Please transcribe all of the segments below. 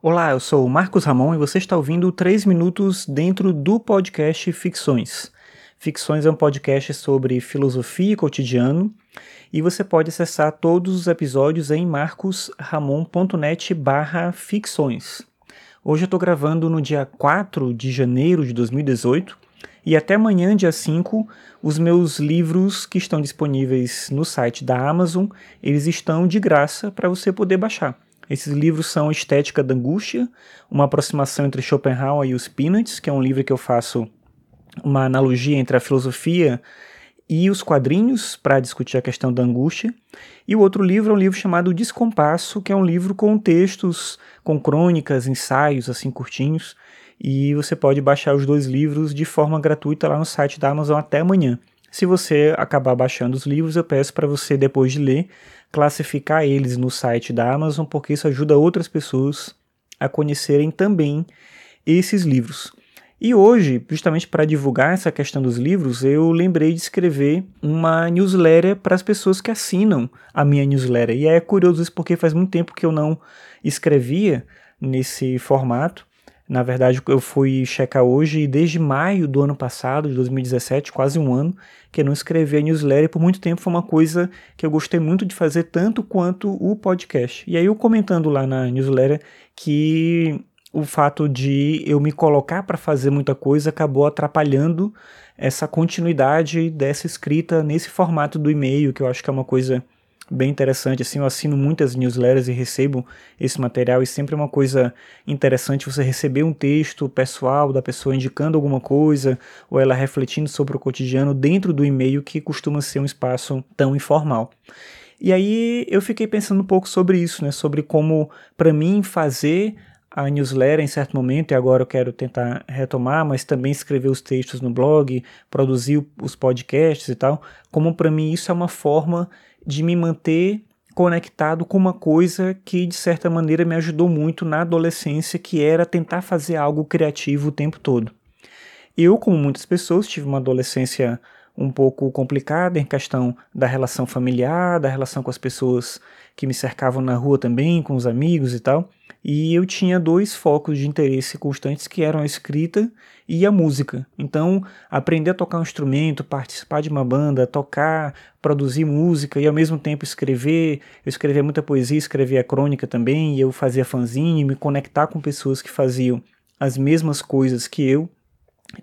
Olá, eu sou o Marcos Ramon e você está ouvindo 3 minutos dentro do podcast Ficções. Ficções é um podcast sobre filosofia e cotidiano e você pode acessar todos os episódios em marcosramon.net barra ficções. Hoje eu estou gravando no dia 4 de janeiro de 2018 e até amanhã, dia 5, os meus livros que estão disponíveis no site da Amazon, eles estão de graça para você poder baixar. Esses livros são Estética da Angústia, uma aproximação entre Schopenhauer e os Peanuts, que é um livro que eu faço uma analogia entre a filosofia e os quadrinhos para discutir a questão da angústia. E o outro livro é um livro chamado Descompasso, que é um livro com textos, com crônicas, ensaios assim curtinhos. E você pode baixar os dois livros de forma gratuita lá no site da Amazon até amanhã. Se você acabar baixando os livros, eu peço para você, depois de ler, classificar eles no site da Amazon, porque isso ajuda outras pessoas a conhecerem também esses livros. E hoje, justamente para divulgar essa questão dos livros, eu lembrei de escrever uma newsletter para as pessoas que assinam a minha newsletter. E é curioso isso porque faz muito tempo que eu não escrevia nesse formato. Na verdade, eu fui checar hoje e desde maio do ano passado, de 2017, quase um ano, que eu não escrevi a newsletter por muito tempo foi uma coisa que eu gostei muito de fazer, tanto quanto o podcast. E aí eu comentando lá na newsletter que o fato de eu me colocar para fazer muita coisa acabou atrapalhando essa continuidade dessa escrita nesse formato do e-mail, que eu acho que é uma coisa bem interessante. Assim, eu assino muitas newsletters e recebo esse material, e sempre é uma coisa interessante você receber um texto pessoal da pessoa indicando alguma coisa, ou ela refletindo sobre o cotidiano dentro do e-mail, que costuma ser um espaço tão informal. E aí eu fiquei pensando um pouco sobre isso, né? Sobre como, para mim, fazer a newsletter em certo momento, e agora eu quero tentar retomar, mas também escrever os textos no blog, produzir os podcasts e tal, como para mim isso é uma forma de me manter conectado com uma coisa que de certa maneira me ajudou muito na adolescência, que era tentar fazer algo criativo o tempo todo. Eu, como muitas pessoas, tive uma adolescência um pouco complicada em questão da relação familiar, da relação com as pessoas que me cercavam na rua também, com os amigos e tal. E eu tinha dois focos de interesse constantes que eram a escrita e a música. Então, aprender a tocar um instrumento, participar de uma banda, tocar, produzir música e ao mesmo tempo escrever. Eu escrevia muita poesia, escrevia crônica também, e eu fazia fanzine, me conectar com pessoas que faziam as mesmas coisas que eu.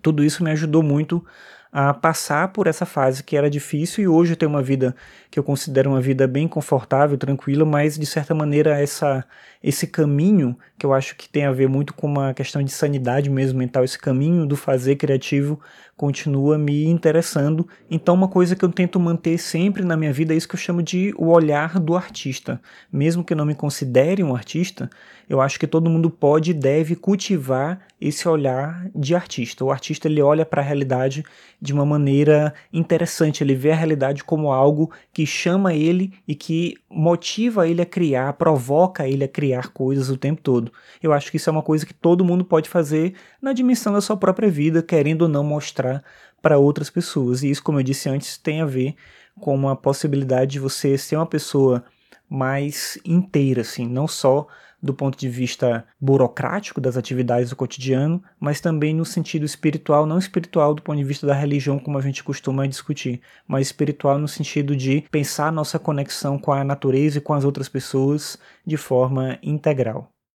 Tudo isso me ajudou muito a passar por essa fase que era difícil e hoje eu tenho uma vida que eu considero uma vida bem confortável, tranquila, mas de certa maneira essa esse caminho que eu acho que tem a ver muito com uma questão de sanidade mesmo mental, esse caminho do fazer criativo continua me interessando. Então uma coisa que eu tento manter sempre na minha vida é isso que eu chamo de o olhar do artista. Mesmo que eu não me considere um artista, eu acho que todo mundo pode e deve cultivar esse olhar de artista. O artista ele olha para a realidade de uma maneira interessante, ele vê a realidade como algo que chama ele e que motiva ele a criar, provoca ele a criar coisas o tempo todo. Eu acho que isso é uma coisa que todo mundo pode fazer na dimensão da sua própria vida, querendo ou não mostrar para outras pessoas. E isso, como eu disse antes, tem a ver com uma possibilidade de você ser uma pessoa mais inteira, assim, não só do ponto de vista burocrático das atividades do cotidiano, mas também no sentido espiritual, não espiritual do ponto de vista da religião, como a gente costuma discutir, mas espiritual no sentido de pensar nossa conexão com a natureza e com as outras pessoas de forma integral.